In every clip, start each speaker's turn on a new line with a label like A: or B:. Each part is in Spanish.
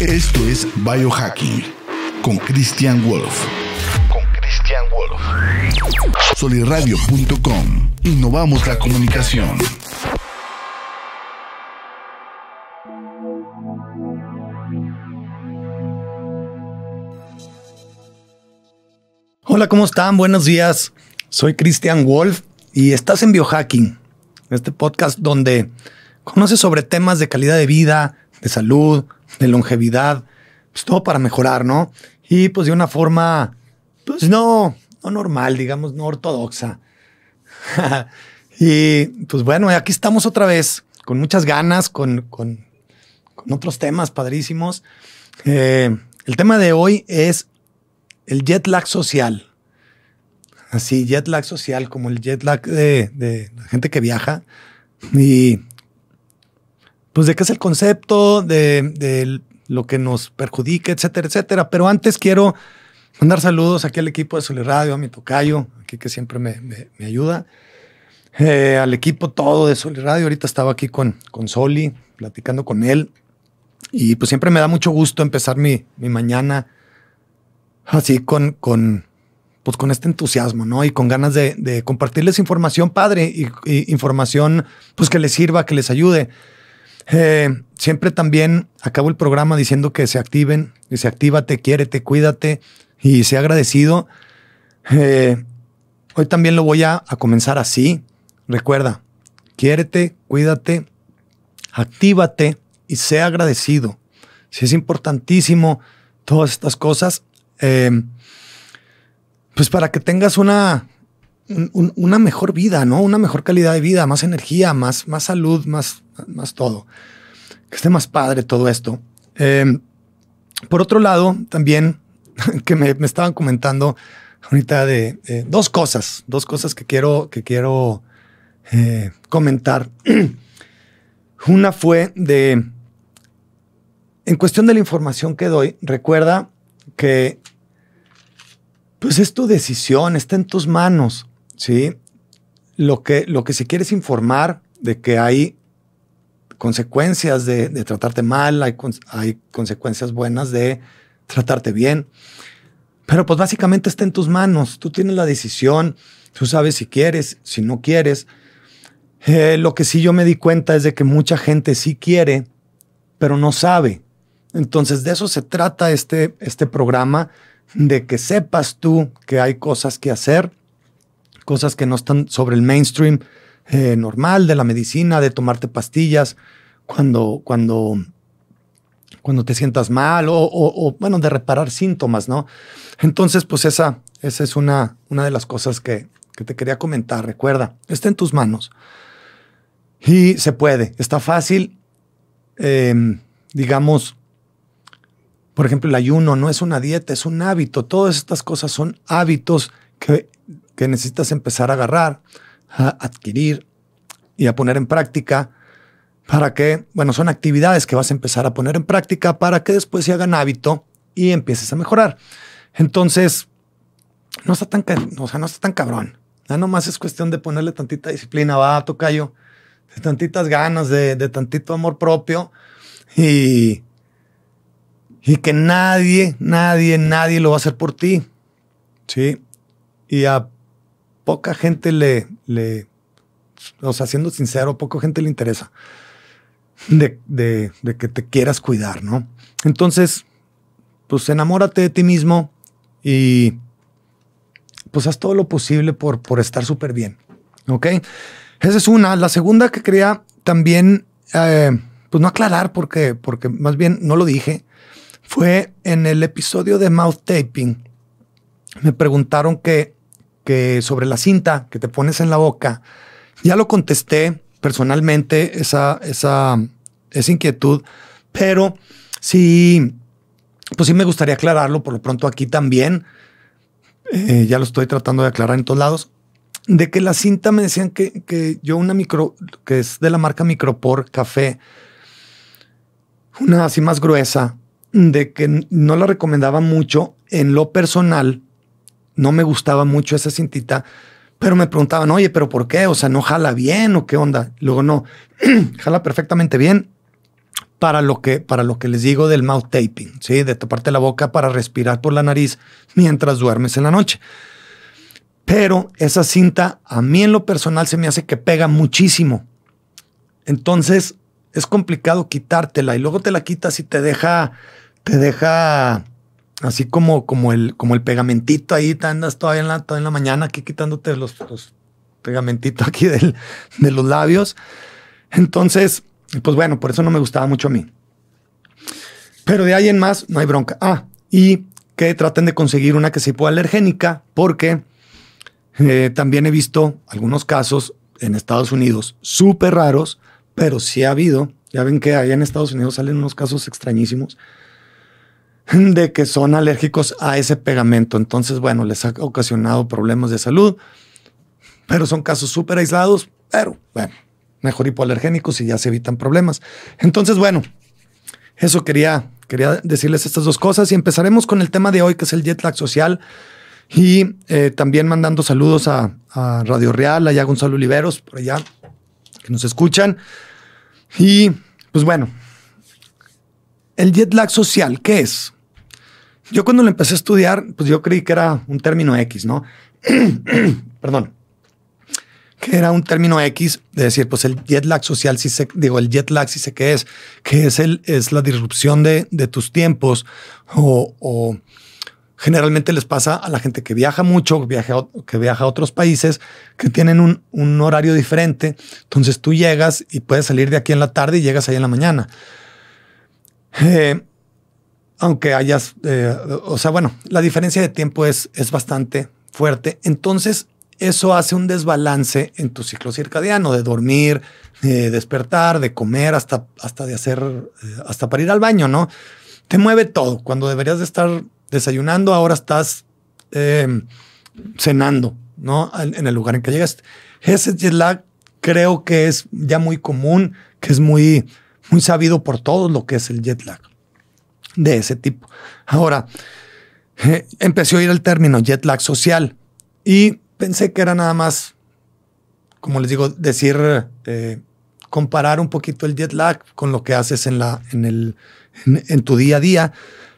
A: Esto es Biohacking con Christian Wolf. Con Christian Wolf. Soliradio.com. Innovamos la comunicación.
B: Hola, ¿cómo están? Buenos días. Soy Christian Wolf y estás en Biohacking, este podcast donde conoces sobre temas de calidad de vida, de salud, de longevidad, pues todo para mejorar, ¿no? Y pues de una forma, pues no, no normal, digamos, no ortodoxa. y pues bueno, aquí estamos otra vez, con muchas ganas, con, con, otros temas padrísimos. Eh, el tema de hoy es el jet lag social. Así, jet lag social, como el jet lag de, la gente que viaja. Y pues de qué es el concepto, de, lo que nos perjudica, etcétera, etcétera. Pero antes quiero mandar saludos aquí al equipo de Soli Radio, a mi tocayo, aquí que siempre me, ayuda. Eh, al equipo todo de Soli Radio. Ahorita estaba aquí con, con Soli, platicando con él. Y pues siempre me da mucho gusto empezar mi, mi mañana así con, con, pues con este entusiasmo, ¿no? Y con ganas de, compartirles información padre y, información pues que les sirva, que les ayude. Eh, siempre también acabo el programa diciendo que se activen, dice actívate, quiérete, cuídate y sea agradecido. Eh, hoy también lo voy a, a comenzar así. Recuerda, quiérete, cuídate, actívate y sea agradecido. Si es importantísimo todas estas cosas eh, pues para que tengas una, una mejor vida, ¿no? Una mejor calidad de vida, más energía, más, más salud, más, más todo. Que esté más padre todo esto. Eh, por otro lado, también que me, estaban comentando ahorita de, dos cosas, dos cosas que quiero, que quiero eh, comentar. Una fue de, en cuestión de la información que doy, recuerda que pues es tu decisión, está en tus manos, ¿sí? Lo que, lo que si quieres informar de que hay consecuencias de, tratarte mal, hay, hay, consecuencias buenas de tratarte bien, pero pues básicamente está en tus manos, tú tienes la decisión, tú sabes si quieres, si no quieres. Eh, lo que sí yo me di cuenta es de que mucha gente sí quiere, pero no sabe. Entonces de eso se trata este, este programa, de que sepas tú que hay cosas que hacer, cosas que no están sobre el mainstream eh, normal de la medicina, de tomarte pastillas cuando, cuando, cuando te sientas mal o, bueno, de reparar síntomas, ¿no? Entonces, pues esa, esa es una, una de las cosas que, te quería comentar. Recuerda, está en tus manos. Y se puede, está fácil, em, digamos, por ejemplo, el ayuno no es una dieta, es un hábito. Todas estas cosas son hábitos que, necesitas empezar a agarrar, a adquirir y a poner en práctica para que, bueno, son actividades que vas a empezar a poner en práctica para que después se hagan hábito y empieces a mejorar. Entonces, no está tan, o sea, no está tan cabrón. Ya nomás es cuestión de ponerle tantita disciplina, va, tocayo, de tantitas ganas, de, de tantito amor propio y, y que nadie, nadie, nadie lo va a hacer por ti. Sí. Y a poca gente le, le o sea, siendo sincero, poca gente le interesa de, de, que te quieras cuidar, ¿no? Entonces, pues enamórate de ti mismo y pues haz todo lo posible por, por estar súper bien. ¿Ok? Esa es una. La segunda que quería también, eh, pues no aclarar porque, porque más bien no lo dije, fue en el episodio de Mouth Taping. Me preguntaron que, que sobre la cinta que te pones en la boca. Ya lo contesté personalmente, esa, esa, esa inquietud, pero sí, pues sí me gustaría aclararlo por lo pronto aquí también. Eh, ya lo estoy tratando de aclarar en todos lados. De que la cinta me decían que, que yo una micro, que es de la marca Micropor Café, una así más gruesa, de que no la recomendaba mucho en lo personal. No me gustaba mucho esa cintita, pero me preguntaban, oye, pero ¿por qué? O sea, ¿no jala bien o qué onda? Luego no, jala perfectamente bien, para lo que, para lo que les digo del mouth taping, ¿sí? de taparte la boca para respirar por la nariz mientras duermes en la noche. Pero esa cinta a mí en lo personal se me hace que pega muchísimo. Entonces es complicado quitártela y luego te la quitas y te deja, te deja así como, como, el, como el pegamentito ahí, te andas todavía en la, en la mañana aquí quitándote los, los pegamentitos aquí de los labios. Entonces, pues bueno, por eso no me gustaba mucho a mí. Pero de ahí en más, no hay bronca. Ah, y que traten de conseguir una que sea hipoalergénica, porque eh, también he visto algunos casos en Estados Unidos súper raros, pero sí ha habido. Ya ven que allá en Estados Unidos salen unos casos extrañísimos de que son alérgicos a ese pegamento. Entonces, bueno, les ha ocasionado problemas de salud, pero son casos súper aislados, pero bueno, mejor hipoalergénicos y ya se evitan problemas. Entonces, bueno, eso quería, quería decirles estas dos cosas y empezaremos con el tema de hoy, que es el jet lag social. Y eh, también mandando saludos a, a, Radio Real, allá Gonzalo Oliveros, por allá, que nos escuchan. Y pues bueno, el jet lag social, ¿qué es? Yo cuando lo empecé a estudiar, pues yo creí que era un término X, ¿no? Perdón que era un término X de decir, pues el jet lag social, si se, digo, el jet lag si sé qué es, que es, el, es la disrupción de, de tus tiempos o, o, generalmente les pasa a la gente que viaja mucho, que viaja, que viaja a otros países, que tienen un, un, horario diferente. Entonces tú llegas y puedes salir de aquí en la tarde y llegas ahí en la mañana. Eh, aunque hayas, eh, o sea, bueno, la diferencia de tiempo es, es bastante fuerte. Entonces, eso hace un desbalance en tu ciclo circadiano de dormir, de despertar, de comer, hasta, hasta de hacer, eh, hasta para ir al baño, ¿no? Te mueve todo. Cuando deberías de estar desayunando, ahora estás eh, cenando, ¿no? En el lugar en que llegas. Ese jet lag creo que es ya muy común, que es muy, muy sabido por todos lo que es el jet lag de ese tipo. Ahora, eh, empecé a oír el término jet lag social y pensé que era nada más, como les digo, decir, eh, comparar un poquito el jet lag con lo que haces en, la, en, el, en, tu día a día.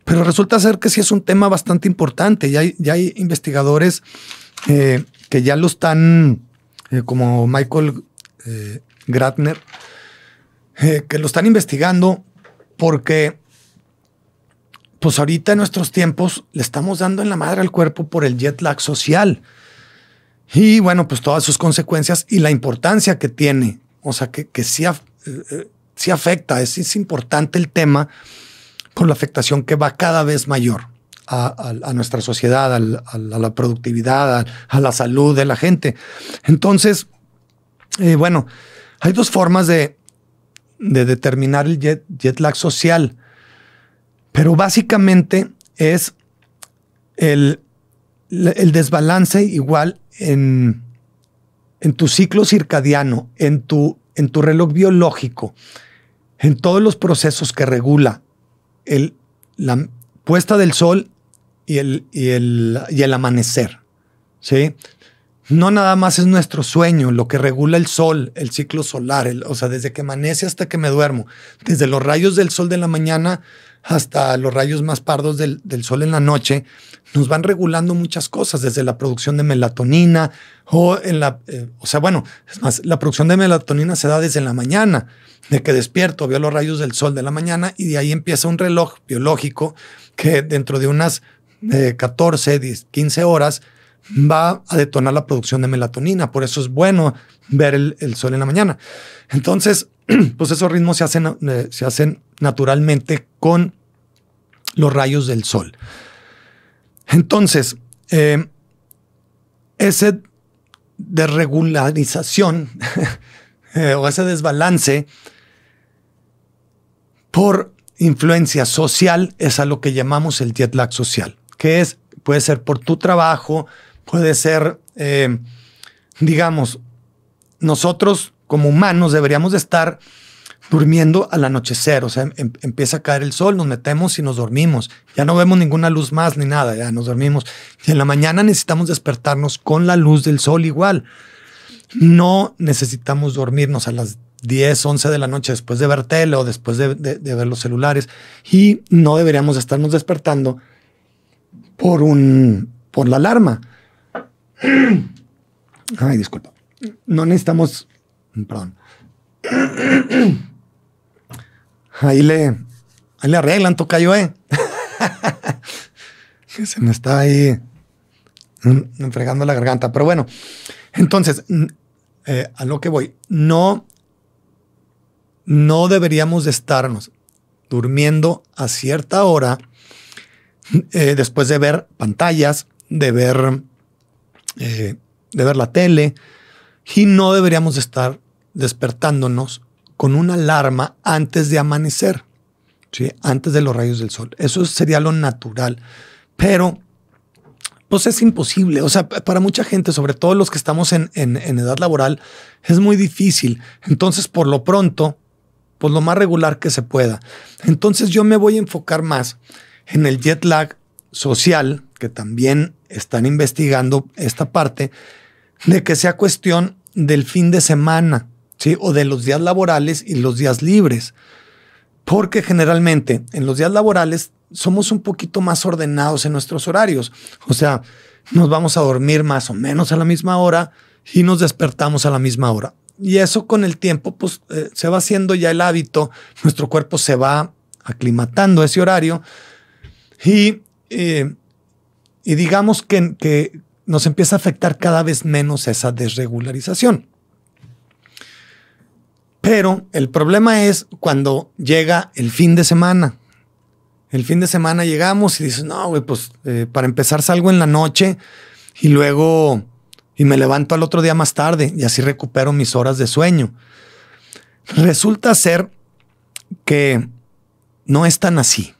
B: Pero resulta ser que sí es un tema bastante importante. Ya hay, ya hay investigadores eh, que ya lo están, eh, como Michael Gratner, que lo están investigando porque pues ahorita en nuestros tiempos le estamos dando en la madre al cuerpo por el jet lag social. Y bueno, pues todas sus consecuencias y la importancia que tiene. O sea, que, que sí, eh, sí afecta, es, importante el tema por la afectación que va cada vez mayor a, a, nuestra sociedad, a, la productividad, a, la salud de la gente. Entonces, eh, bueno, hay dos formas de, de determinar el jet, jet lag social, pero básicamente es el, el desbalance igual en, en tu ciclo circadiano, en tu, en tu reloj biológico, en todos los procesos que regula el, la puesta del sol y el, y el, y el amanecer. ¿sí? No nada más es nuestro sueño, lo que regula el sol, el ciclo solar, o sea, desde que amanece hasta que me duermo, desde los rayos del sol de la mañana hasta los rayos más pardos del, sol en la noche, nos van regulando muchas cosas, desde la producción de melatonina o en la, eh, o sea, bueno, es más, la producción de melatonina se da desde la mañana, de que despierto, veo los rayos del sol de la mañana y de ahí empieza un reloj biológico que dentro de unas 14, 10, 15 horas va a detonar la producción de melatonina. Por eso es bueno ver el, el sol en la mañana. Entonces, pues esos ritmos se hacen, eh, se hacen naturalmente con los rayos del sol. Entonces, eh, ese desregularización eh, o ese desbalance por influencia social es a lo que llamamos el jet lag social, que es, puede ser por tu trabajo, puede ser, digamos, nosotros como humanos deberíamos de estar durmiendo al anochecer, o sea, em, empieza a caer el sol, nos metemos y nos dormimos. Ya no vemos ninguna luz más ni nada, ya nos dormimos. Y en la mañana necesitamos despertarnos con la luz del sol igual. No necesitamos dormirnos a las 10, 11 de la noche después de ver tele o después de, ver los celulares y no deberíamos estarnos despertando por un por la alarma. Ay, disculpa. No necesitamos, perdón. Ahí le, ahí le arreglan, tocayo, eh. se me está ahí enfregando la garganta. Pero bueno, entonces, eh, a lo que voy, no no deberíamos de estarnos durmiendo a cierta hora eh, después de ver pantallas, de ver, eh, de ver la tele, y no deberíamos de estar despertándonos con una alarma antes de amanecer, ¿sí? antes de los rayos del sol. Eso sería lo natural, pero pues es imposible. O sea, para mucha gente, sobre todo los que estamos en, en edad laboral, es muy difícil. Entonces, por lo pronto, pues lo más regular que se pueda. Entonces yo me voy a enfocar más en el jet lag social, que también están investigando esta parte, de que sea cuestión del fin de semana, ¿sí? O de los días laborales y los días libres. Porque generalmente en los días laborales somos un poquito más ordenados en nuestros horarios. O sea, nos vamos a dormir más o menos a la misma hora y nos despertamos a la misma hora. Y eso con el tiempo, pues eh, se va haciendo ya el hábito, nuestro cuerpo se va aclimatando a ese horario y, eh, y digamos que, que nos empieza a afectar cada vez menos esa desregularización. Pero el problema es cuando llega el fin de semana. El fin de semana llegamos y dices, no, güey, pues eh, para empezar salgo en la noche y luego y me levanto al otro día más tarde y así recupero mis horas de sueño. Resulta ser que no es tan así.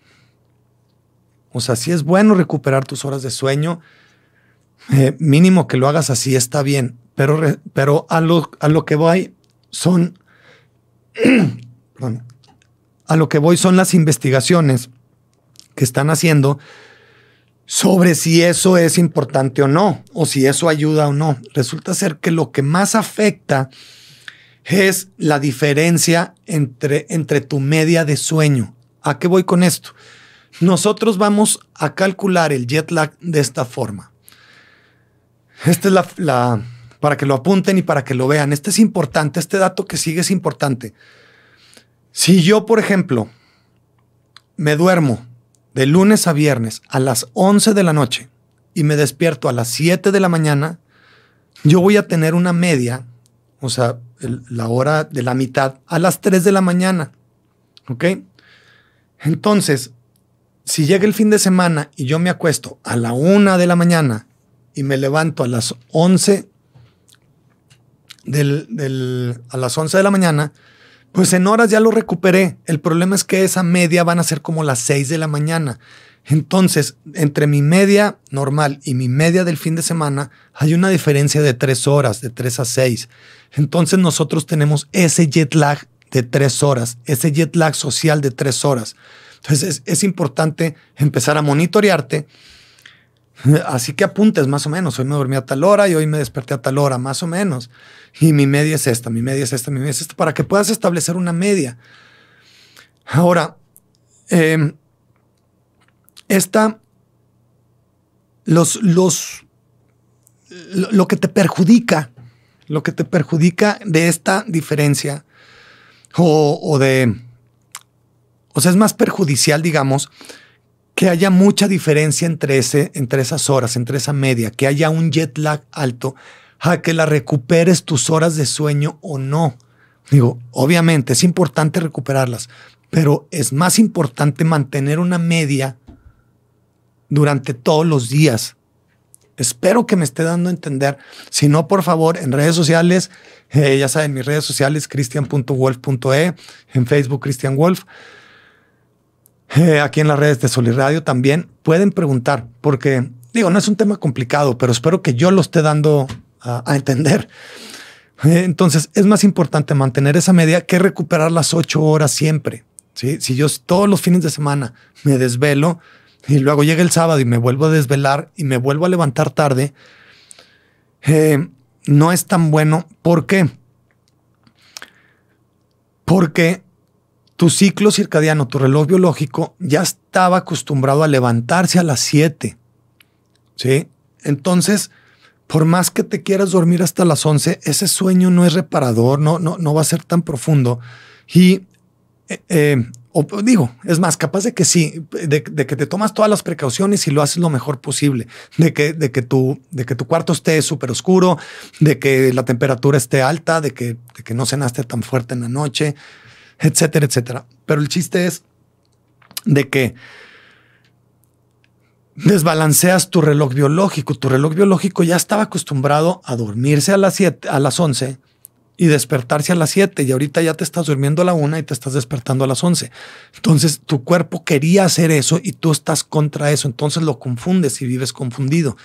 B: O sea, si es bueno recuperar tus horas de sueño, eh, mínimo que lo hagas así está bien, pero, pero a, lo, a lo que voy son, a lo que voy son las investigaciones que están haciendo sobre si eso es importante o no, o si eso ayuda o no. Resulta ser que lo que más afecta es la diferencia entre, entre tu media de sueño. ¿A qué voy con esto? Nosotros vamos a calcular el jet lag de esta forma. Esta es la, la, para que lo apunten y para que lo vean. Este es importante, este dato que sigue es importante. Si yo, por ejemplo, me duermo de lunes a viernes a las 11 de la noche y me despierto a las 7 de la mañana, yo voy a tener una media, o sea, la hora de la mitad, a las 3 de la mañana. ¿Ok? Entonces, si llega el fin de semana y yo me acuesto a la 1 de la mañana y me levanto a las 11 del, a las 11 de la mañana, pues en horas ya lo recuperé. El problema es que esa media van a ser como las 6 de la mañana. Entonces, entre mi media normal y mi media del fin de semana, hay una diferencia de 3 horas, de 3 a 6. Entonces nosotros tenemos ese jet lag de 3 horas, ese jet lag social de 3 horas. Entonces es, es importante empezar a monitorearte Así que apuntes más o menos. Hoy me dormí a tal hora y hoy me desperté a tal hora, más o menos. Y mi media es esta, mi media es esta, mi media es esta, para que puedas establecer una media. Ahora, em, esta, los, los, lo que te perjudica, lo que te perjudica de esta diferencia o, o de, o sea, es más perjudicial, digamos, que haya mucha diferencia entre, ese, entre esas horas, entre esa media, que haya un jet lag alto, a que la recuperes tus horas de sueño o no. Digo, obviamente es importante recuperarlas, pero es más importante mantener una media durante todos los días. Espero que me esté dando a entender. Si no, por favor, en redes sociales, eh, ya saben, mis redes sociales, cristian.wolf.e, en Facebook, Cristian Wolf. Eh, aquí en las redes de Soliradio también pueden preguntar, porque digo, no es un tema complicado, pero espero que yo lo esté dando a, entender. Eh, entonces, es más importante mantener esa media que recuperar las ocho horas siempre. ¿sí? Si yo todos los fines de semana me desvelo y luego llega el sábado y me vuelvo a desvelar y me vuelvo a levantar tarde, eh, no es tan bueno. ¿Por qué? Porque tu ciclo circadiano, tu reloj biológico, ya estaba acostumbrado a levantarse a las 7. ¿Sí? Entonces, por más que te quieras dormir hasta las 11, ese sueño no es reparador, no, no, no va a ser tan profundo. Y eh, eh, digo, es más, capaz de que sí, de, que te tomas todas las precauciones y lo haces lo mejor posible, de que, de que, tu, de que tu cuarto esté súper oscuro, de que la temperatura esté alta, de que, de que no cenaste tan fuerte en la noche, etcétera, etcétera. Pero el chiste es de que desbalanceas tu reloj biológico. Tu reloj biológico ya estaba acostumbrado a dormirse a las 7, a las 11 y despertarse a las 7 y ahorita ya te estás durmiendo a la 1 y te estás despertando a las 11. Entonces tu cuerpo quería hacer eso y tú estás contra eso, entonces lo confundes y vives confundido.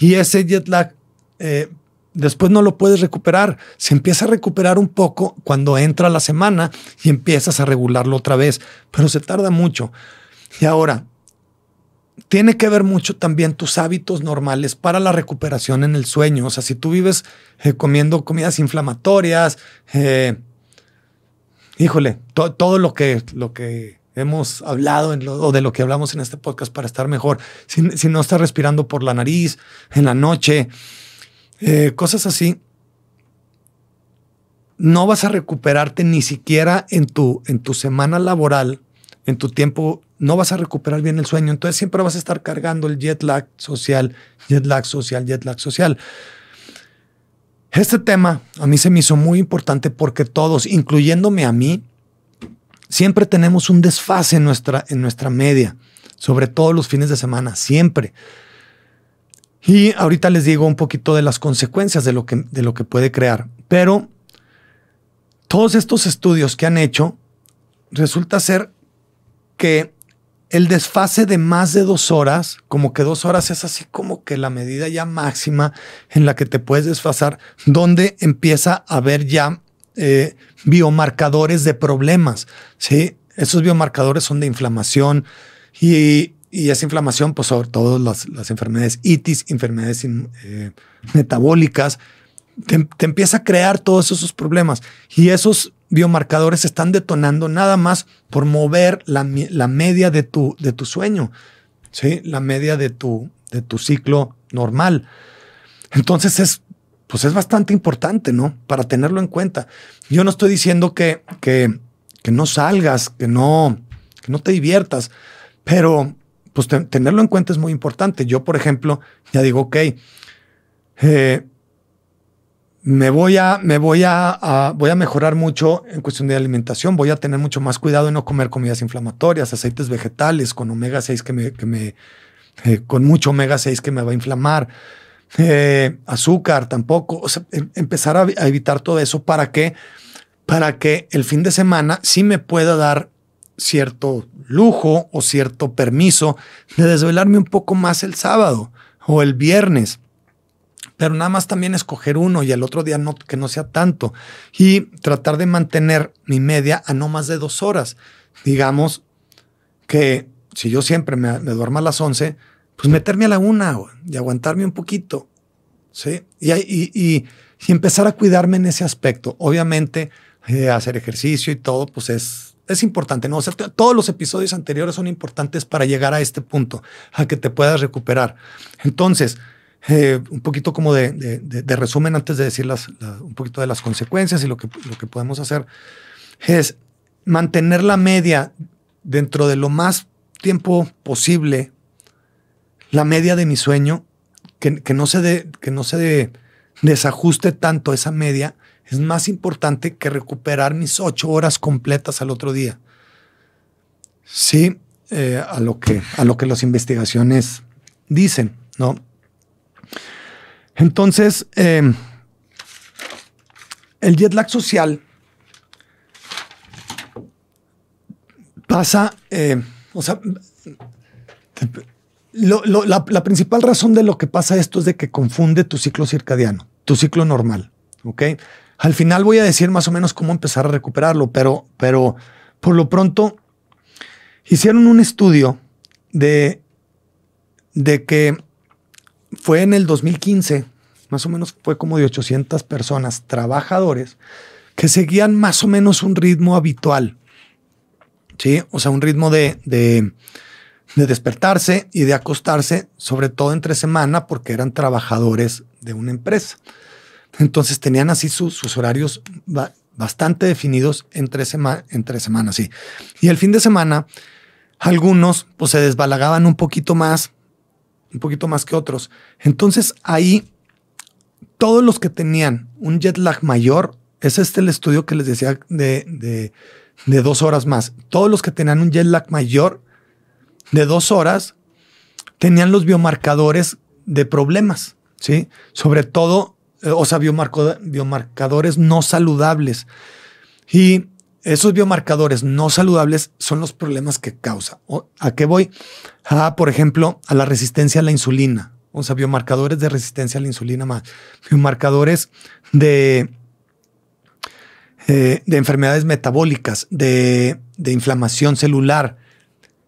B: Y ese jet lag eh, después no lo puedes recuperar. Se empieza a recuperar un poco cuando entra la semana y empiezas a regularlo otra vez, pero se tarda mucho. Y ahora, tiene que ver mucho también tus hábitos normales para la recuperación en el sueño. O sea, si tú vives eh, comiendo comidas inflamatorias, eh, híjole, todo lo que, lo que hemos hablado o de lo que hablamos en este podcast para estar mejor, si, no estás respirando por la nariz en la noche, eh, cosas así, no vas a recuperarte ni siquiera en tu, en tu semana laboral, en tu tiempo no vas a recuperar bien el sueño. Entonces siempre vas a estar cargando el jet lag social, jet lag social, jet lag social. Este tema a mí se me hizo muy importante porque todos, incluyéndome a mí, siempre tenemos un desfase en nuestra, en nuestra media, sobre todo los fines de semana, siempre. Y ahorita les digo un poquito de las consecuencias de lo que, de lo que puede crear. Pero todos estos estudios que han hecho, resulta ser que el desfase de más de dos horas, como que dos horas es así como que la medida ya máxima en la que te puedes desfasar, donde empieza a haber ya eh, biomarcadores de problemas. ¿sí? Esos biomarcadores son de inflamación y, esa inflamación, pues sobre todo las, enfermedades itis, enfermedades eh, metabólicas, te, te, empieza a crear todos esos problemas. Y esos biomarcadores están detonando nada más por mover la, media de tu, de tu sueño, ¿sí? la media de tu, de tu ciclo normal. Entonces es, pues es bastante importante, ¿no? Para tenerlo en cuenta. Yo no estoy diciendo que, que, que no salgas, que no, que no te diviertas, pero pues tenerlo en cuenta es muy importante. Yo, por ejemplo, ya digo, ok, eh, me voy a, me voy a, voy a mejorar mucho en cuestión de alimentación, voy a tener mucho más cuidado en no comer comidas inflamatorias, aceites vegetales con omega 6 que me, que me eh, con mucho omega 6 que me va a inflamar, eh, azúcar tampoco, o sea, em, empezar a, evitar todo eso para que, para que el fin de semana sí me pueda dar cierto lujo o cierto permiso de desvelarme un poco más el sábado o el viernes pero nada más también escoger uno y el otro día no, que no sea tanto. Y tratar de mantener mi media a no más de dos horas. Digamos que si yo siempre me, duermo a las 11, pues meterme a la una y aguantarme un poquito. ¿sí? Y, y, empezar a cuidarme en ese aspecto. Obviamente, eh, hacer ejercicio y todo, pues es, es importante. ¿no? todos los episodios anteriores son importantes para llegar a este punto, a que te puedas recuperar. Entonces, eh, un poquito como de, resumen antes de decir un poquito de las consecuencias y lo que, lo que podemos hacer, es mantener la media dentro de lo más tiempo posible, la media de mi sueño, que, no se, que no se desajuste tanto esa media, es más importante que recuperar mis ocho horas completas al otro día. Sí, eh, a, lo que, a lo que las investigaciones dicen, ¿no? Entonces, em, el jet lag social pasa, em, o sea, la, principal razón de lo que pasa esto es de que confunde tu ciclo circadiano, tu ciclo normal, ¿ok? Al final voy a decir más o menos cómo empezar a recuperarlo, pero, pero por lo pronto hicieron un estudio de, de que fue en el 2015, más o menos fue como de 800 personas, trabajadores, que seguían más o menos un ritmo habitual. ¿Sí? O sea, un ritmo de, de, despertarse y de acostarse, sobre todo entre semana, porque eran trabajadores de una empresa. Entonces tenían así sus horarios bastante definidos entre, entre semanas, sí. Y el fin de semana, algunos pues se desbalagaban un poquito más, un poquito más que otros. Entonces ahí, todos los que tenían un jet lag mayor, es este el estudio que les decía de, de, dos horas más. Todos los que tenían un jet lag mayor de dos horas tenían los biomarcadores de problemas, ¿sí? Sobre todo, o sea, biomarcadores no saludables. Y esos biomarcadores no saludables son los problemas que causa. ¿A qué voy? A, por ejemplo, a la resistencia a la insulina. O sea, biomarcadores de resistencia a la insulina más. Biomarcadores de, eh, de enfermedades metabólicas, de, de inflamación celular.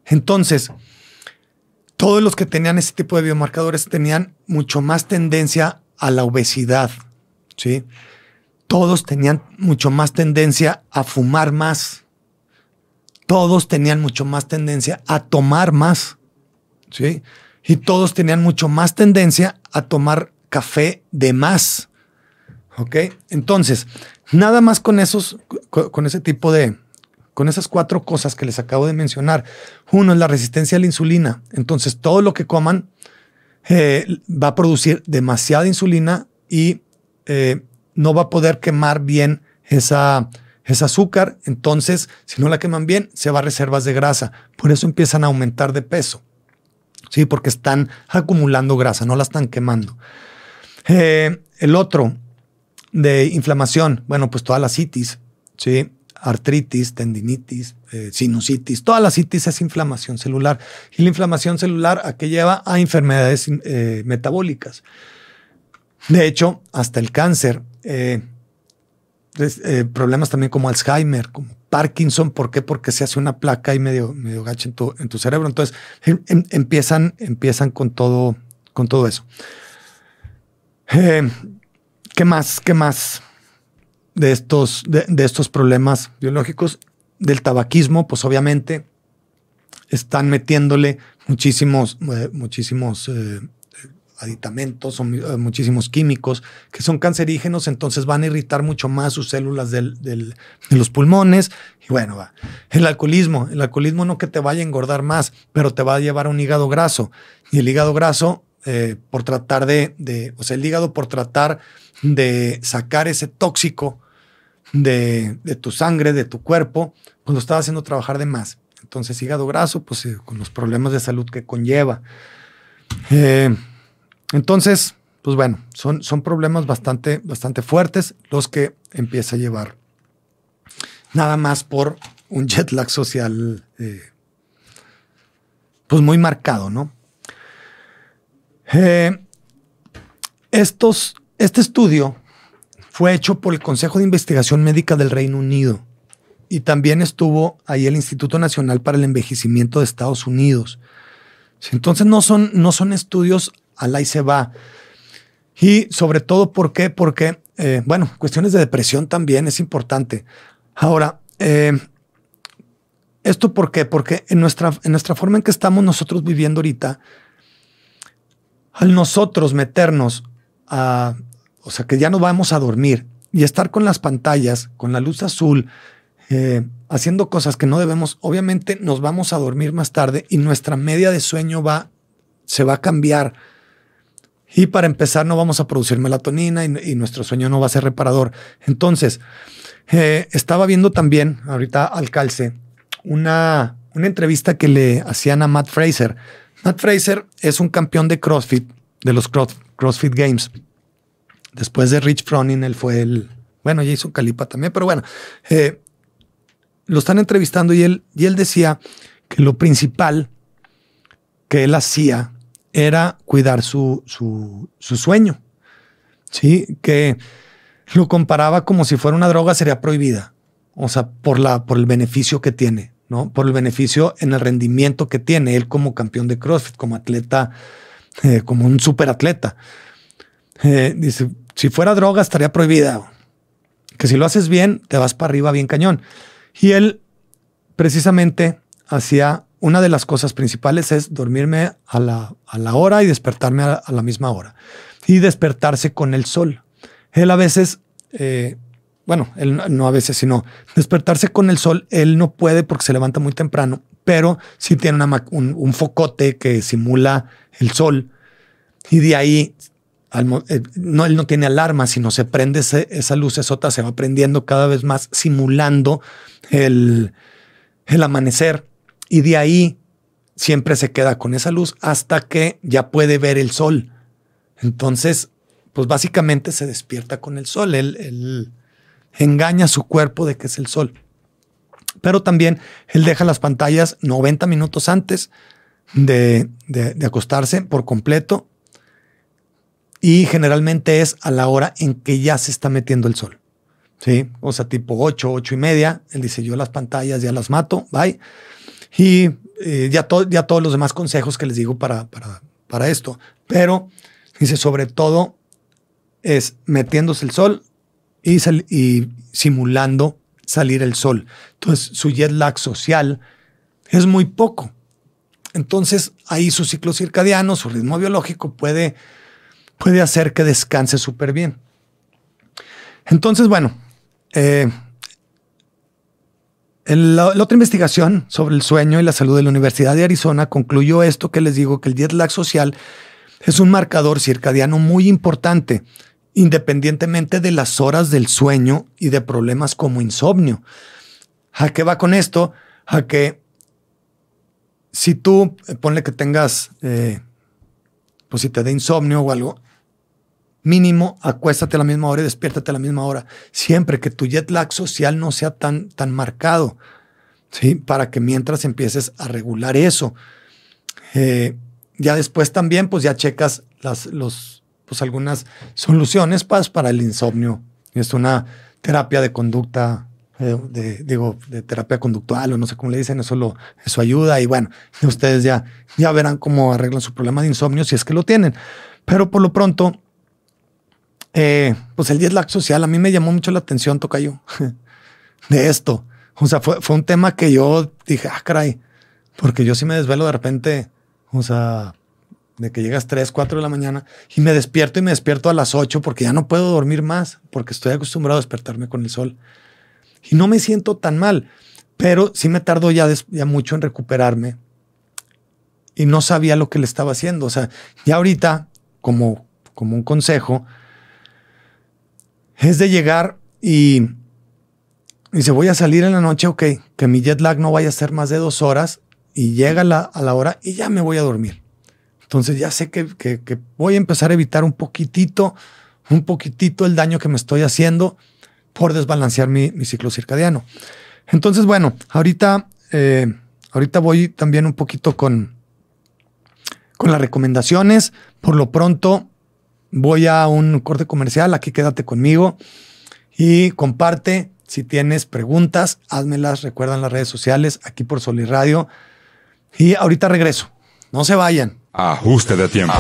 B: Entonces, todos los que tenían ese tipo de biomarcadores tenían mucho más tendencia a la obesidad. ¿sí? todos tenían mucho más tendencia a fumar más. Todos tenían mucho más tendencia a tomar más. ¿Sí? Y todos tenían mucho más tendencia a tomar café de más. ¿Ok? Entonces, nada más con esos, con ese tipo de, con esas cuatro cosas que les acabo de mencionar. Uno es la resistencia a la insulina. Entonces, todo lo que coman eh, va a producir demasiada insulina y eh, no va a poder quemar bien esa, ese azúcar. Entonces, si no la queman bien, se va a reservas de grasa. Por eso empiezan a aumentar de peso. Sí, porque están acumulando grasa, no la están quemando. Eh, el otro de inflamación, bueno, pues toda la citis, sí, artritis, tendinitis, eh, sinusitis, toda la citis es inflamación celular. Y la inflamación celular a qué lleva a enfermedades eh, metabólicas. De hecho, hasta el cáncer eh, problemas también como Alzheimer, como Parkinson. ¿Por qué? Porque se hace una placa y medio, medio gacha en tu, en tu cerebro. Entonces em, em, empiezan, empiezan con todo, con todo eso. ¿Qué más? ¿Qué más de estos, de, estos problemas biológicos? Del tabaquismo, pues obviamente están metiéndole muchísimos, muchísimos aditamentos, son eh, muchísimos químicos que son cancerígenos, entonces van a irritar mucho más sus células de los pulmones. Y bueno, va. El alcoholismo, el alcoholismo no que te vaya a engordar más, pero te va a llevar a un hígado graso. Y el hígado graso, eh, por tratar de, o sea, el hígado por tratar de sacar ese tóxico de, tu sangre, de tu cuerpo, pues lo estaba haciendo trabajar de más. Entonces, hígado graso, pues eh, con los problemas de salud que conlleva. Eh, entonces, pues bueno, son, son problemas bastante, bastante fuertes los que empieza a llevar. Nada más por un jet lag social, eh, pues muy marcado, ¿no? Estos, este estudio fue hecho por el Consejo de Investigación Médica del Reino Unido y también estuvo ahí el Instituto Nacional para el Envejecimiento de Estados Unidos. Entonces no son, no son estudios al y se va. Y sobre todo, ¿por qué? Porque, eh, bueno, cuestiones de depresión también es importante. Ahora, eh, ¿esto por qué? Porque en nuestra, en nuestra forma en que estamos nosotros viviendo ahorita, al nosotros meternos a, o sea, que ya no vamos a dormir y estar con las pantallas, con la luz azul, eh, haciendo cosas que no debemos, obviamente nos vamos a dormir más tarde y nuestra media de sueño va, se va a cambiar y para empezar, no vamos a producir melatonina y, nuestro sueño no va a ser reparador. Entonces, eh, estaba viendo también, ahorita al calce, una, una entrevista que le hacían a Matt Fraser. Matt Fraser es un campeón de CrossFit, de los CrossFit Games. Después de Rich Froning, él fue el, bueno, hizo Calipa también, pero bueno, eh, lo están entrevistando y él, y él decía que lo principal que él hacía era cuidar su, su, sueño. Sí, que lo comparaba como si fuera una droga, sería prohibida. O sea, por, la, por el beneficio que tiene, ¿no? Por el beneficio en el rendimiento que tiene él como campeón de CrossFit, como atleta, eh, como un superatleta. Eh, dice, si fuera droga estaría prohibida. que si lo haces bien, te vas para arriba bien cañón. Y él precisamente hacía una de las cosas principales es dormirme a la, a la hora y despertarme a, la misma hora. Y despertarse con el sol. Él a veces, eh, bueno, él no a veces, sino despertarse con el sol, él no puede porque se levanta muy temprano, pero sí tiene un, focote que simula el sol. Y de ahí, eh, no, él no tiene alarma, sino se prende esa luz esota, se va prendiendo cada vez más, simulando el, el amanecer y de ahí siempre se queda con esa luz hasta que ya puede ver el sol. Entonces, pues básicamente se despierta con el sol. Él, engaña a su cuerpo de que es el sol. Pero también él deja las pantallas 90 minutos antes de, de acostarse por completo. Y generalmente es a la hora en que ya se está metiendo el sol. Sí, o sea, tipo 8, 8 y media. Él dice: Yo las pantallas ya las mato, bye. Y eh, ya, ya todos los demás consejos que les digo para, para, para esto. Pero dice, sobre todo es metiéndose el sol y, y simulando salir el sol. Entonces, su jet lag social es muy poco. Entonces, ahí su ciclo circadiano, su ritmo biológico puede, puede hacer que descanse súper bien. Entonces, bueno, eh, la, otra investigación sobre el sueño y la salud de la Universidad de Arizona concluyó esto que les digo, que el jet lag social es un marcador circadiano muy importante, independientemente de las horas del sueño y de problemas como insomnio. ¿A qué va con esto? A que si tú, eh, ponle que tengas, eh, pues si te da insomnio o algo, mínimo acuéstate a la misma hora y despiértate a la misma hora. Siempre que tu jet lag social no sea tan, tan marcado, ¿sí? Para que mientras empieces a regular eso. Eh, ya después también, pues ya checas las, los, pues algunas soluciones pues, para el insomnio. Es una terapia de conducta, eh, de, digo, de terapia conductual o no sé cómo le dicen, eso, lo, eso ayuda y bueno, ustedes ya, ya verán cómo arreglan su problema de insomnio si es que lo tienen. Pero por lo pronto, eh, pues el jet lag social a mí me llamó mucho la atención, Tocayo, de esto. O sea, fue, un tema que yo dije, ah, caray, porque yo sí me desvelo de repente, o sea, de que llegas 3, 4 de la mañana y me despierto y me despierto a las 8 porque ya no puedo dormir más, porque estoy acostumbrado a despertarme con el sol. Y no me siento tan mal, pero sí me tardó ya, ya mucho en recuperarme y no sabía lo que le estaba haciendo. O sea, ya ahorita, como, como un consejo, es de llegar y dice, voy a salir en la noche, ok, que mi jet lag no vaya a ser más de dos horas y llega la, a la hora y ya me voy a dormir. Entonces ya sé que, voy a empezar a evitar un poquitito, un poquitito el daño que me estoy haciendo por desbalancear mi, ciclo circadiano. Entonces, bueno, ahorita, eh, ahorita voy también un poquito con, con las recomendaciones. Por lo pronto, voy a un corte comercial, aquí quédate conmigo y comparte. Si tienes preguntas, házmelas, recuerdan las redes sociales, aquí por Sol y Radio. Y ahorita regreso. No se vayan.
C: Ajuste de tiempo.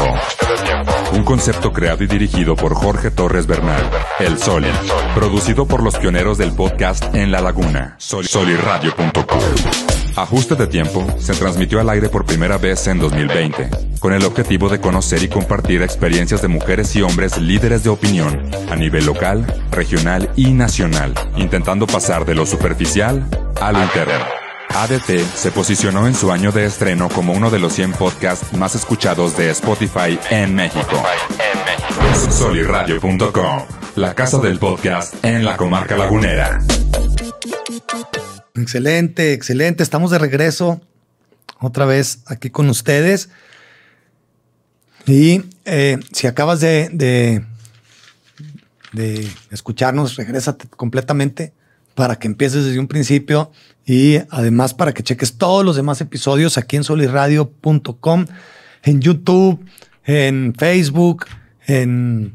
C: Un concepto creado y dirigido por Jorge Torres Bernal. El Sol. Producido por los pioneros del podcast En la Laguna. Soliradio.com. Ajuste de tiempo se transmitió al aire por primera vez en 2020, con el objetivo de conocer y compartir experiencias de mujeres y hombres líderes de opinión a nivel local, regional y nacional, intentando pasar de lo superficial a lo interno. ADT se posicionó en su año de estreno como uno de los 100 podcasts más escuchados de Spotify en México. Soliradio.com, la casa del podcast en la comarca lagunera.
B: Excelente, excelente. Estamos de regreso otra vez aquí con ustedes. Y eh, si acabas de, de, escucharnos, regrésate completamente para que empieces desde un principio y además para que cheques todos los demás episodios aquí en soliradio.com, en YouTube, en Facebook, en,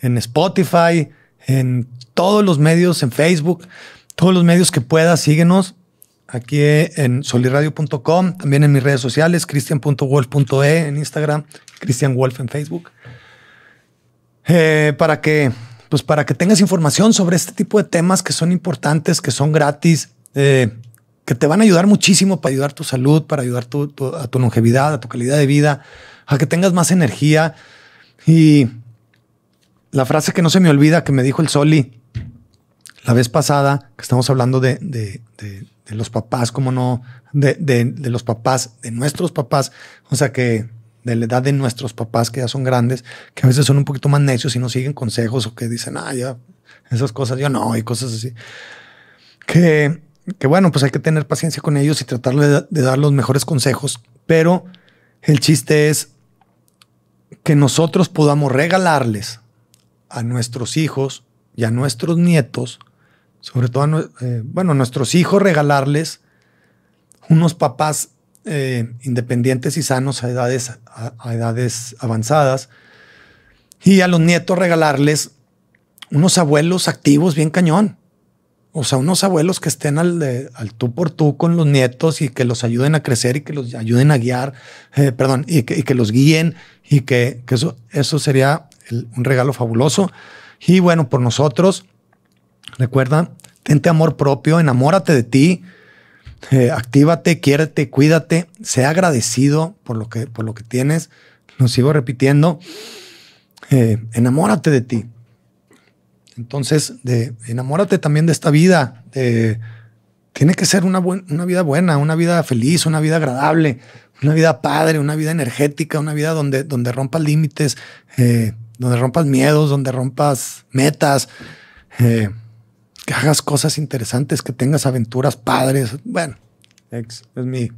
B: en Spotify, en todos los medios, en Facebook todos los medios que puedas, síguenos aquí en soliradio.com, también en mis redes sociales, cristian.wolf.e en Instagram, Cristian Wolf en Facebook, eh, para que pues para que tengas información sobre este tipo de temas que son importantes, que son gratis, eh, que te van a ayudar muchísimo para ayudar tu salud, para ayudar a tu longevidad, a tu calidad de vida, a que tengas más energía. Y la frase que no se me olvida que me dijo el Soli la vez pasada, que estamos hablando de, de, los papás, como no, de, los papás, de nuestros papás, o sea que de la edad de nuestros papás que ya son grandes, que a veces son un poquito más necios y no siguen consejos o que dicen, ah, ya, esas cosas yo no, y cosas así. Que, que bueno, pues hay que tener paciencia con ellos y tratar de, de dar los mejores consejos, pero el chiste es que nosotros podamos regalarles a nuestros hijos y a nuestros nietos, sobre todo a eh, bueno, nuestros hijos regalarles unos papás eh, independientes y sanos a edades, a, edades avanzadas y a los nietos regalarles unos abuelos activos bien cañón. O sea, unos abuelos que estén al, al, tú por tú con los nietos y que los ayuden a crecer y que los ayuden a guiar, eh, perdón, y que, los guíen y que, eso, eso sería un regalo fabuloso. Y bueno, por nosotros, recuerda, tente amor propio, enamórate de ti, eh, actívate, quiérete, cuídate, sea agradecido por lo que, por lo que tienes. Lo sigo repitiendo. Eh, enamórate de ti. Entonces, de, enamórate también de esta vida. tiene que ser una, una vida buena, una vida feliz, una vida agradable, una vida padre, una vida energética, una vida donde, donde rompas límites, eh, donde rompas miedos, donde rompas metas, eh, que hagas cosas interesantes, que tengas aventuras padres. Bueno, es, mi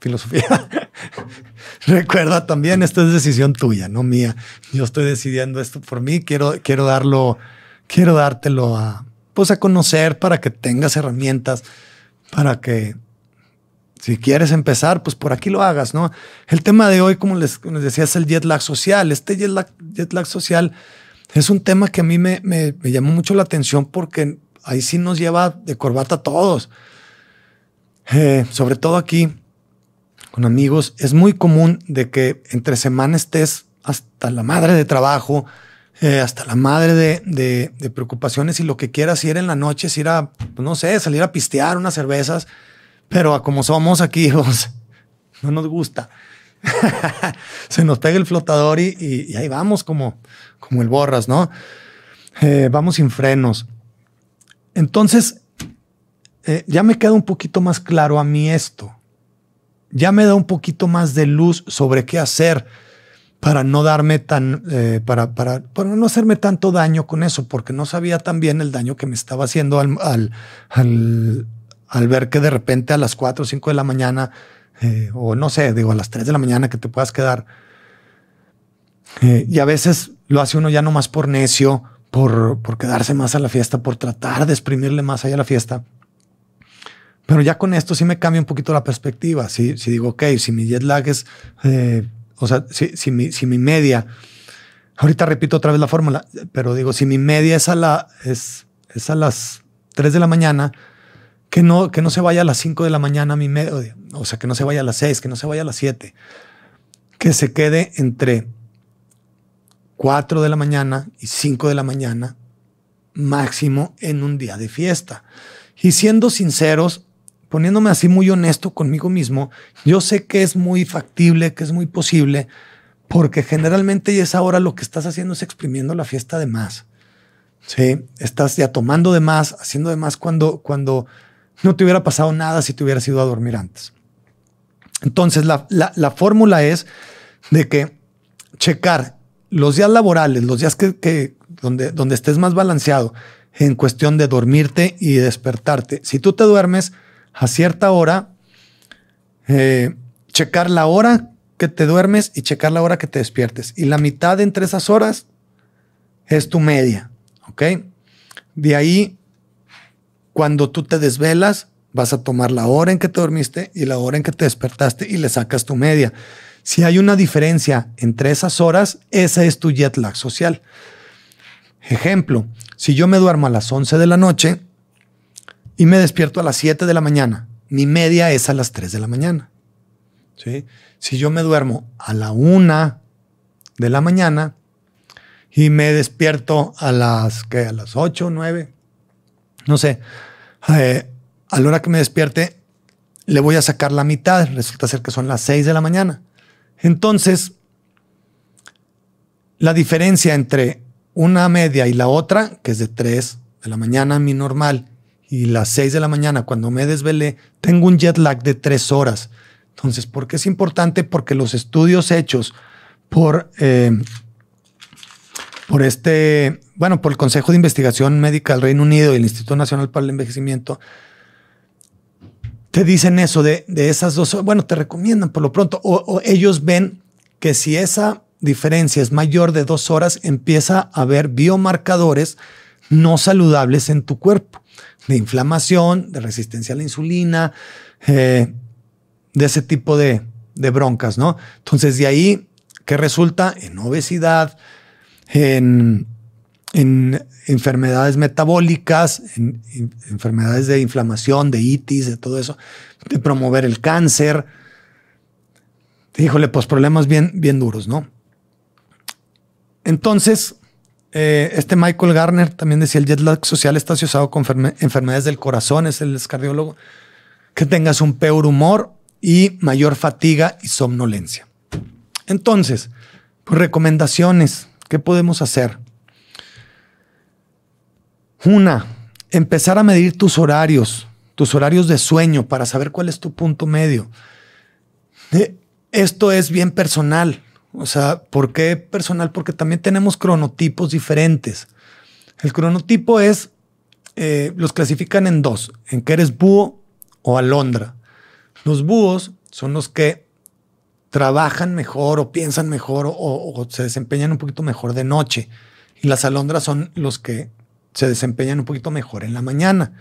B: filosofía. Recuerda también, esto es decisión tuya, no mía. Yo estoy decidiendo esto por mí. Quiero, quiero darlo quiero dártelo a, pues a conocer para que tengas herramientas, para que si quieres empezar, pues por aquí lo hagas, ¿no? El tema de hoy, como les, decía, es el jet lag social. Este jet lag, social es un tema que a mí me, me, llamó mucho la atención porque ahí sí nos lleva de corbata a todos. Eh, sobre todo aquí, con amigos, es muy común de que entre semana estés hasta la madre de trabajo, eh, hasta la madre de, preocupaciones y lo que quieras ir en la noche es ir a, pues, no sé, salir a pistear unas cervezas, pero como somos aquí, no nos gusta. Se nos pega el flotador y, ahí vamos como, como el borras, ¿no? Eh, vamos sin frenos. Entonces, eh, ya me queda un poquito más claro a mí esto. Ya me da un poquito más de luz sobre qué hacer para no darme tan, eh, para, para, para, no hacerme tanto daño con eso, porque no sabía también el daño que me estaba haciendo al, al, al, ver que de repente a las 4 o 5 de la mañana, eh, o no sé, digo a las 3 de la mañana que te puedas quedar. Y a veces lo hace uno ya no más por necio, por, por quedarse más a la fiesta, por tratar de exprimirle más allá a la fiesta. Pero ya con esto sí me cambia un poquito la perspectiva. Si, si digo, ok, si mi jet lag es o sea, si, mi, si mi media, ahorita repito otra vez la fórmula, pero digo, si mi media es a, la, es, es a las 3 de la mañana, que no, que no se vaya a las 5 de la mañana mi media, o sea, que no se vaya a las 6, que no se vaya a las 7, que se quede entre 4 de la mañana y 5 de la mañana máximo en un día de fiesta. Y siendo sinceros, poniéndome así muy honesto conmigo mismo, yo sé que es muy factible, que es muy posible, porque generalmente es ahora lo que estás haciendo es exprimiendo la fiesta de más. Sí, estás ya tomando de más, haciendo de más cuando, cuando no te hubiera pasado nada si te hubieras ido a dormir antes. Entonces, la, fórmula es de que checar los días laborales, los días que, donde, donde estés más balanceado en cuestión de dormirte y despertarte. Si tú te duermes, a cierta hora, eh, checar la hora que te duermes y checar la hora que te despiertes. Y la mitad entre esas horas es tu media, ¿ok? De ahí, cuando tú te desvelas, vas a tomar la hora en que te dormiste y la hora en que te despertaste y le sacas tu media. Si hay una diferencia entre esas horas, esa es tu jet lag social. Ejemplo, si yo me duermo a las 11 de la noche, y me despierto a las 7 de la mañana. Mi media es a las 3 de la mañana. ¿sí? Si yo me duermo a la 1 de la mañana y me despierto a las, ¿qué? A las 8, 9, no sé. Eh, a la hora que me despierte, le voy a sacar la mitad. Resulta ser que son las 6 de la mañana. Entonces, la diferencia entre una media y la otra, que es de 3 de la mañana, mi normal, y las 6 de la mañana, cuando me desvelé, tengo un jet lag de 3 horas. Entonces, ¿por qué es importante? Porque los estudios hechos por, eh, por este, bueno, por el Consejo de Investigación Médica del Reino Unido y el Instituto Nacional para el Envejecimiento, te dicen eso de, esas dos, bueno, te recomiendan por lo pronto, o, ellos ven que si esa diferencia es mayor de dos horas, empieza a haber biomarcadores no saludables en tu cuerpo, de inflamación, de resistencia a la insulina, eh, de ese tipo de, de broncas, ¿no? Entonces, de ahí que resulta en obesidad, en, enfermedades metabólicas, en, enfermedades de inflamación, de itis, de todo eso, de promover el cáncer. Híjole, pues problemas bien, bien duros, ¿no? Entonces, eh, este Michael Garner también decía, el jet lag social está asociado con enfermedades del corazón, es el cardiólogo, que tengas un peor humor y mayor fatiga y somnolencia. Entonces, pues recomendaciones, ¿qué podemos hacer? Una, empezar a medir tus horarios, tus horarios de sueño para saber cuál es tu punto medio. Esto es bien personal. O sea, ¿por qué personal? Porque también tenemos cronotipos diferentes. El cronotipo es, eh, los clasifican en dos, en que eres búho o alondra. Los búhos son los que trabajan mejor o piensan mejor o, se desempeñan un poquito mejor de noche. Y las alondras son los que se desempeñan un poquito mejor en la mañana.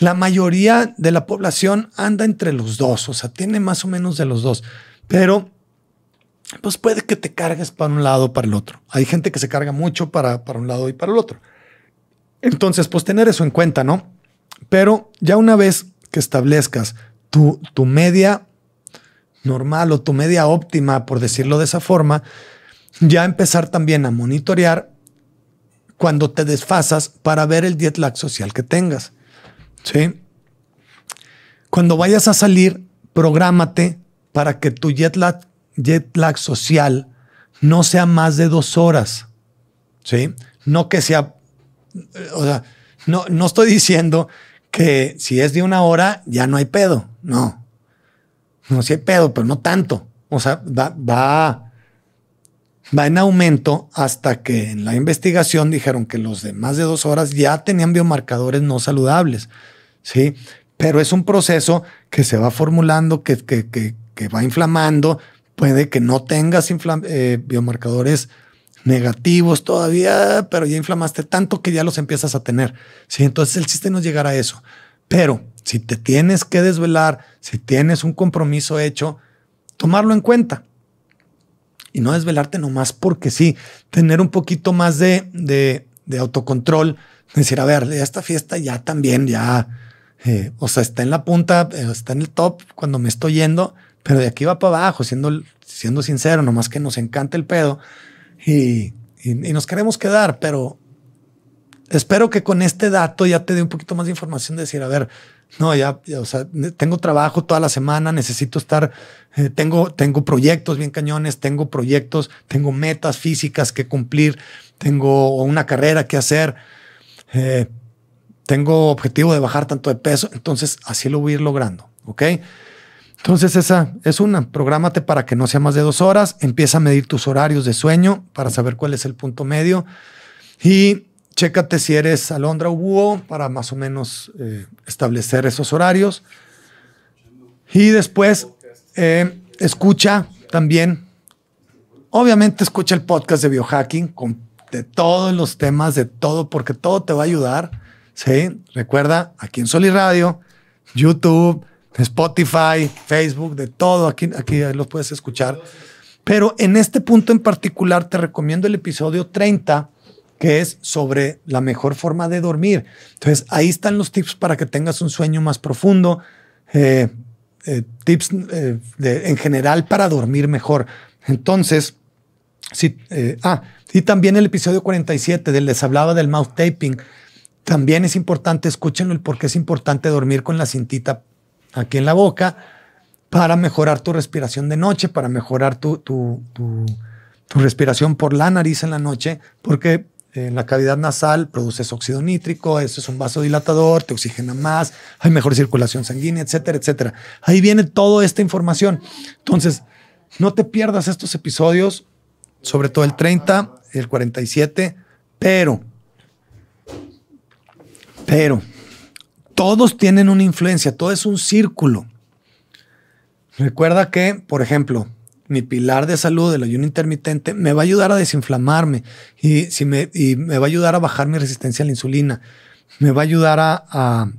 B: La mayoría de la población anda entre los dos, o sea, tiene más o menos de los dos, pero pues puede que te cargues para un lado o para el otro. Hay gente que se carga mucho para, para un lado y para el otro. Entonces, pues tener eso en cuenta, ¿no? Pero ya una vez que establezcas tu, tu media normal o tu media óptima, por decirlo de esa forma, ya empezar también a monitorear cuando te desfasas para ver el jet lag social que tengas. ¿Sí? Cuando vayas a salir, prográmate para que tu jet lag, jet lag social no sea más de dos horas. ¿Sí? No que sea, o sea, no, no estoy diciendo que si es de una hora ya no hay pedo. No, no, sí hay pedo, pero no tanto. O sea, va, va, va en aumento hasta que en la investigación dijeron que los de más de dos horas ya tenían biomarcadores no saludables. Sí, pero es un proceso que se va formulando, que, que, que, que va inflamando. Puede que no tengas eh, biomarcadores negativos todavía, pero ya inflamaste tanto que ya los empiezas a tener. Sí, entonces el chiste no es llegar a eso. Pero si te tienes que desvelar, si tienes un compromiso hecho, tomarlo en cuenta. Y no desvelarte nomás porque sí, tener un poquito más de, de, autocontrol, decir, a ver, esta fiesta ya también, ya, eh, o sea, está en la punta, eh, está en el top cuando me estoy yendo, pero de aquí va para abajo, siendo, siendo sincero, nomás que nos encanta el pedo y, y nos queremos quedar, pero espero que con este dato ya te dé un poquito más de información de decir, a ver, no, ya, o sea, tengo trabajo toda la semana, necesito estar, eh, tengo, tengo proyectos bien cañones, tengo proyectos, tengo metas físicas que cumplir, tengo una carrera que hacer, eh, tengo objetivo de bajar tanto de peso, entonces así lo voy a ir logrando, ¿ok? Entonces esa es una, prográmate para que no sea más de dos horas, empieza a medir tus horarios de sueño para saber cuál es el punto medio y chécate si eres alondra o búho para más o menos eh, establecer esos horarios. Y después eh, escucha también, obviamente escucha el podcast de biohacking con de todos los temas, de todo, porque todo te va a ayudar. Sí, recuerda aquí en Soli Radio, YouTube, Spotify, Facebook, de todo, aquí, aquí los puedes escuchar. Pero en este punto en particular te recomiendo el episodio 30 que es sobre la mejor forma de dormir. Entonces, ahí están los tips para que tengas un sueño más profundo, eh, eh, tips eh, en general para dormir mejor. Entonces, Sí, ah, y también el episodio 47 del les hablaba del mouth taping. También es importante, escúchenlo, el por qué es importante dormir con la cintita aquí en la boca para mejorar tu respiración de noche, para mejorar tu, tu, tu respiración por la nariz en la noche, porque en la cavidad nasal produces óxido nítrico, eso es un vasodilatador, te oxigena más, hay mejor circulación sanguínea, etcétera, etcétera. Ahí viene toda esta información. Entonces, no te pierdas estos episodios, sobre todo el 30, el 47, pero, pero, todos tienen una influencia, todo es un círculo. Recuerda que, por ejemplo, mi pilar de salud, el ayuno intermitente, me va a ayudar a desinflamarme y, si me, y me va a ayudar a bajar mi resistencia a la insulina. Me va a ayudar a, a,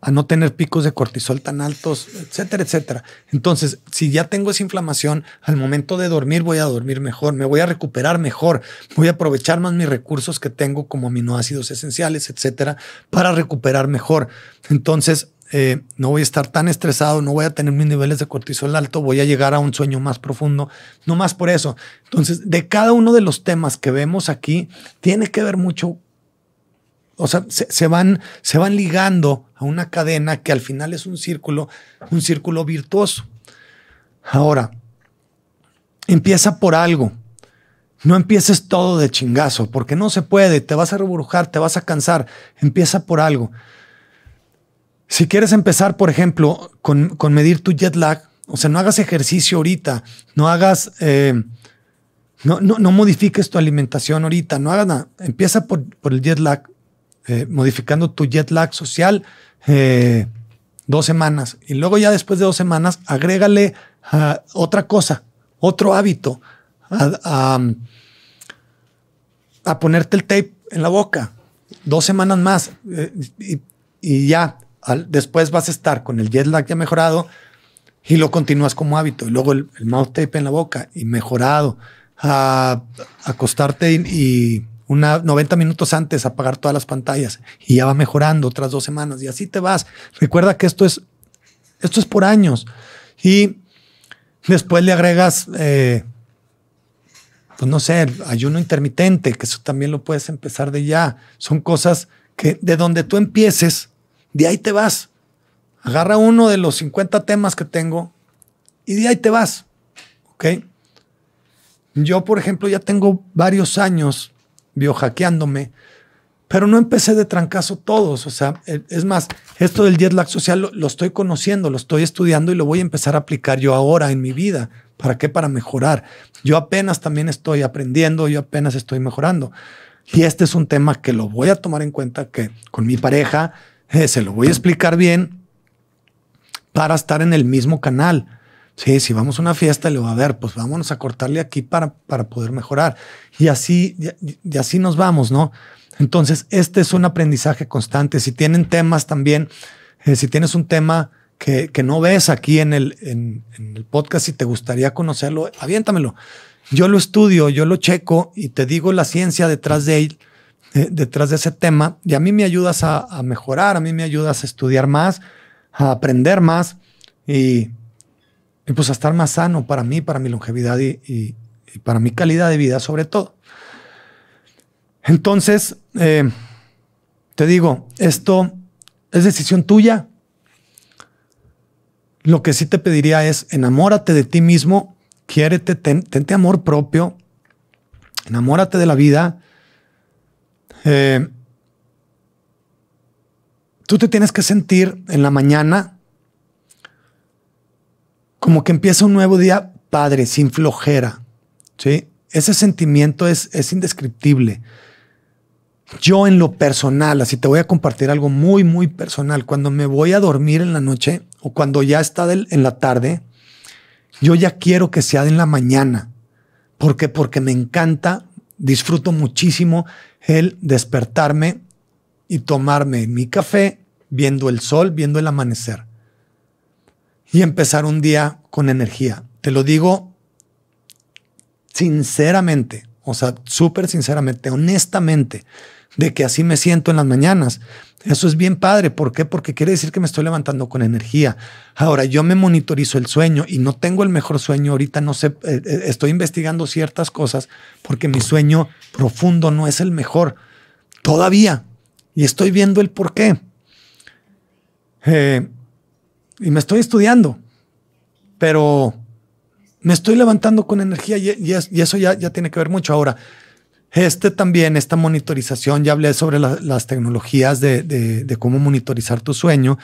B: a, no tener picos de cortisol tan altos, etcétera, etcétera. Entonces, si ya tengo esa inflamación, al momento de dormir voy a dormir mejor, me voy a recuperar mejor, voy a aprovechar más mis recursos que tengo como aminoácidos esenciales, etcétera, para recuperar mejor. Entonces, eh, no voy a estar tan estresado, no voy a tener mis niveles de cortisol alto, voy a llegar a un sueño más profundo, no más por eso. Entonces, de cada uno de los temas que vemos aquí, tiene que ver mucho, o sea, se, van, se van ligando a una cadena que al final es un círculo, un círculo virtuoso. Ahora, empieza por algo. No empieces todo de chingazo, porque no se puede, te vas a rebrujar, te vas a cansar. Empieza por algo. Si quieres empezar, por ejemplo, con, con, medir tu jet lag, o sea, no hagas ejercicio ahorita, no hagas, eh, no, no, no, modifiques tu alimentación ahorita, no hagas nada. Empieza por, por el jet lag, eh, modificando tu jet lag social eh, dos semanas. Y luego ya después de dos semanas, agrégale uh, otra cosa, otro hábito, a, a, ponerte el tape en la boca. Dos semanas más y ya después vas a estar con el jet lag ya mejorado y lo continúas como hábito. Y luego el, el mouth tape en la boca y mejorado. A, acostarte y, y, una 90 minutos antes apagar todas las pantallas y ya va mejorando otras dos semanas y así te vas. Recuerda que esto es, esto es por años y después le agregas, eh, pues no sé, ayuno intermitente, que eso también lo puedes empezar de ya. Son cosas que de donde tú empieces, de ahí te vas. Agarra uno de los 50 temas que tengo y de ahí te vas. ¿Ok? Yo, por ejemplo, ya tengo varios años biohackeándome, pero no empecé de trancazo todos. O sea, es más, esto del jet lag social lo, lo, estoy conociendo, lo estoy estudiando y lo voy a empezar a aplicar yo ahora en mi vida. ¿Para qué? Para mejorar. Yo apenas también estoy aprendiendo, yo apenas estoy mejorando. Y este es un tema que lo voy a tomar en cuenta que con mi pareja eh, se lo voy a explicar bien para estar en el mismo canal. Sí, si vamos a una fiesta, le voy a ver, pues vámonos a cortarle aquí para, para poder mejorar. Y así, y, así nos vamos, ¿no? Entonces, este es un aprendizaje constante. Si tienen temas también, eh, si tienes un tema que, que, no ves aquí en el, en, en el podcast y te gustaría conocerlo, aviéntamelo. Yo lo estudio, yo lo checo y te digo la ciencia detrás de él detrás de ese tema y a mí me ayudas a, a, mejorar, a mí me ayudas a estudiar más, a aprender más y, y pues a estar más sano para mí, para mi longevidad y, y, y para mi calidad de vida sobre todo. Entonces, eh, te digo, esto es decisión tuya. Lo que sí te pediría es enamórate de ti mismo, quiérete, ten, tente amor propio, enamórate de la vida eh, tú te tienes que sentir en la mañana como que empieza un nuevo día padre, sin flojera. ¿sí? Ese sentimiento es, es indescriptible. Yo en lo personal, así te voy a compartir algo muy, muy personal. Cuando me voy a dormir en la noche o cuando ya está en la tarde, yo ya quiero que sea en la mañana. ¿Por qué? Porque me encanta, disfruto muchísimo el despertarme y tomarme mi café viendo el sol, viendo el amanecer y empezar un día con energía. Te lo digo sinceramente, o sea, súper sinceramente, honestamente, de que así me siento en las mañanas. Eso es bien padre. ¿Por qué? Porque quiere decir que me estoy levantando con energía. Ahora, yo me monitorizo el sueño y no tengo el mejor sueño. Ahorita no sé, eh, eh, estoy investigando ciertas cosas porque mi sueño profundo no es el mejor todavía. Y estoy viendo el por qué. Eh, y me estoy estudiando, pero me estoy levantando con energía y, eso ya, ya tiene que ver mucho. Ahora, este también, esta monitorización, ya hablé sobre las tecnologías de, cómo monitorizar tu sueño,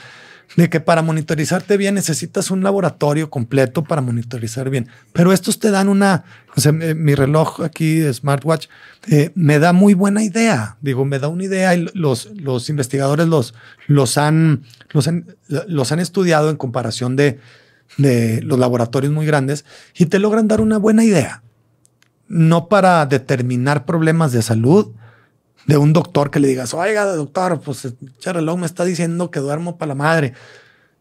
B: de que para monitorizarte bien necesitas un laboratorio completo para monitorizar bien. Pero estos te dan una, o sea, mi reloj aquí, de smartwatch, eh, me da muy buena idea. Digo, me da una idea y los, los investigadores los, los, han, los, han, los han estudiado en comparación de, de los laboratorios muy grandes y te logran dar una buena idea no para determinar problemas de salud de un doctor que le digas, oiga, doctor, pues reloj me está diciendo que duermo para la madre.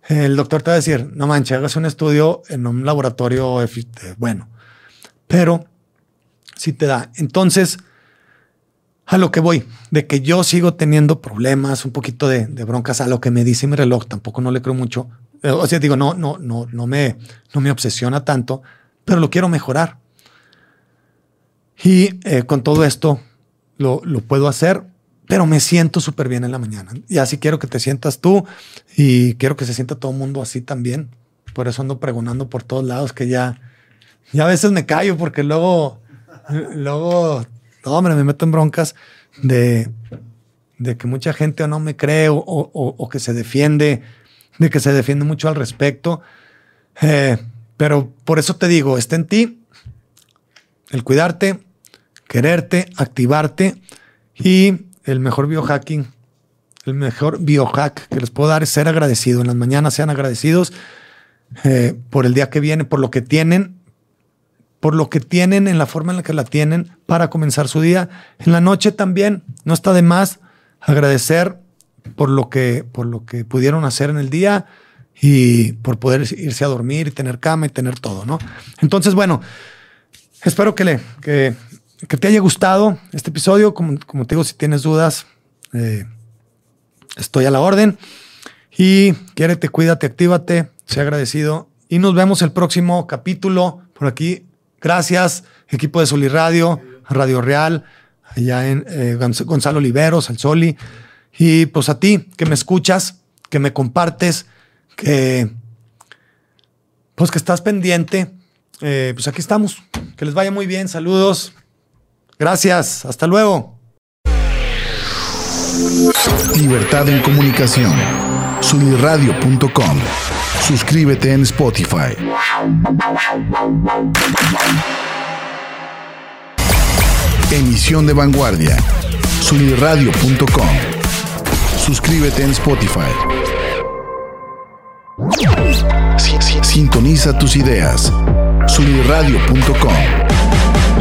B: El doctor te va a decir, no manches, hagas un estudio en un laboratorio bueno. Pero si te da. Entonces, a lo que voy, de que yo sigo teniendo problemas, un poquito de, broncas a lo que me dice mi reloj, tampoco no le creo mucho. Eh, o sea, digo, no, no, no, no me, no me obsesiona tanto, pero lo quiero mejorar. Y eh, con todo esto lo, puedo hacer, pero me siento súper bien en la mañana. Y así quiero que te sientas tú y quiero que se sienta todo el mundo así también. Por eso ando pregonando por todos lados que ya, ya a veces me callo porque luego, luego, hombre, me meto en broncas de, de que mucha gente o no me cree o, que se defiende, de que se defiende mucho al respecto. Eh, pero por eso te digo, está en ti el cuidarte, quererte, activarte y el mejor biohacking, el mejor biohack que les puedo dar es ser agradecido. En las mañanas sean agradecidos eh, por el día que viene, por lo que tienen, por lo que tienen en la forma en la que la tienen para comenzar su día. En la noche también no está de más agradecer por lo que, por lo que pudieron hacer en el día y por poder irse a dormir y tener cama y tener todo, ¿no? Entonces, bueno, espero que, le, que que te haya gustado este episodio. Como, te digo, si tienes dudas, eh, estoy a la orden. Y quiérete, cuídate, actívate, sea agradecido. Y nos vemos el próximo capítulo por aquí. Gracias, equipo de Soli Radio, Radio Real, allá en eh, Gonzalo Oliveros, al Soli. Y pues a ti que me escuchas, que me compartes, que pues que estás pendiente. Eh, pues aquí estamos. Que les vaya muy bien. Saludos. Gracias, hasta luego.
A: Libertad en comunicación. Sunirradio.com. Suscríbete en Spotify. Emisión de vanguardia. Sunirradio.com. Suscríbete en Spotify. Sintoniza tus ideas. Sunirradio.com.